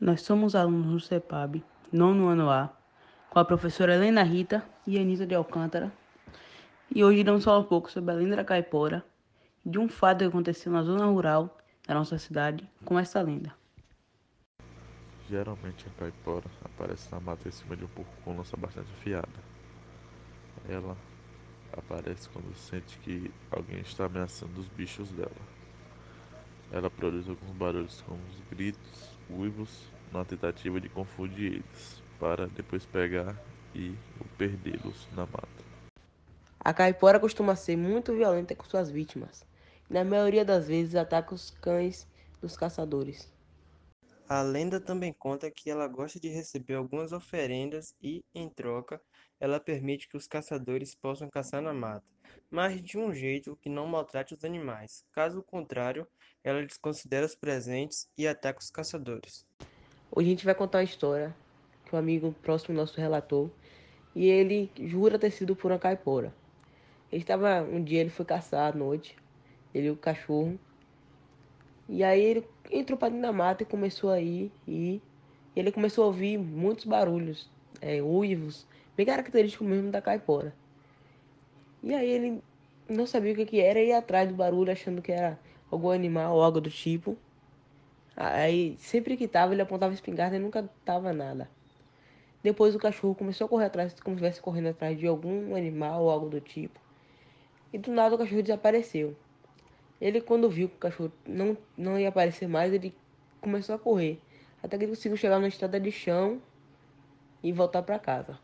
Nós somos alunos do CEPAB, nono ano A, com a professora Helena Rita e Anita de Alcântara. E hoje iremos falar um pouco sobre a lenda da caipora, de um fato que aconteceu na zona rural da nossa cidade com essa lenda. Geralmente a caipora aparece na mata em cima de um porco com lança bastante afiada. Ela aparece quando sente que alguém está ameaçando os bichos dela. Ela produz alguns barulhos como os gritos, uivos, na tentativa de confundir eles, para depois pegar e perdê-los na mata. A caipora costuma ser muito violenta com suas vítimas, e na maioria das vezes ataca os cães dos caçadores. A lenda também conta que ela gosta de receber algumas oferendas e, em troca, ela permite que os caçadores possam caçar na mata, mas de um jeito que não maltrate os animais. Caso contrário, ela desconsidera os presentes e ataca os caçadores. Hoje a gente vai contar uma história que um amigo próximo nosso relatou e ele jura ter sido por uma caipora. Ele estava um dia ele foi caçar à noite, ele e o cachorro. E aí ele entrou para dentro da mata e começou a ir e ele começou a ouvir muitos barulhos, é, uivos, bem característico mesmo da caipora. E aí ele não sabia o que, que era e ia atrás do barulho achando que era algum animal ou algo do tipo. Aí sempre que tava ele apontava espingarda e nunca tava nada. Depois o cachorro começou a correr atrás, como se estivesse correndo atrás de algum animal ou algo do tipo. E do nada o cachorro desapareceu. Ele quando viu que o cachorro não, não ia aparecer mais, ele começou a correr. Até que ele conseguiu chegar na estrada de chão e voltar para casa.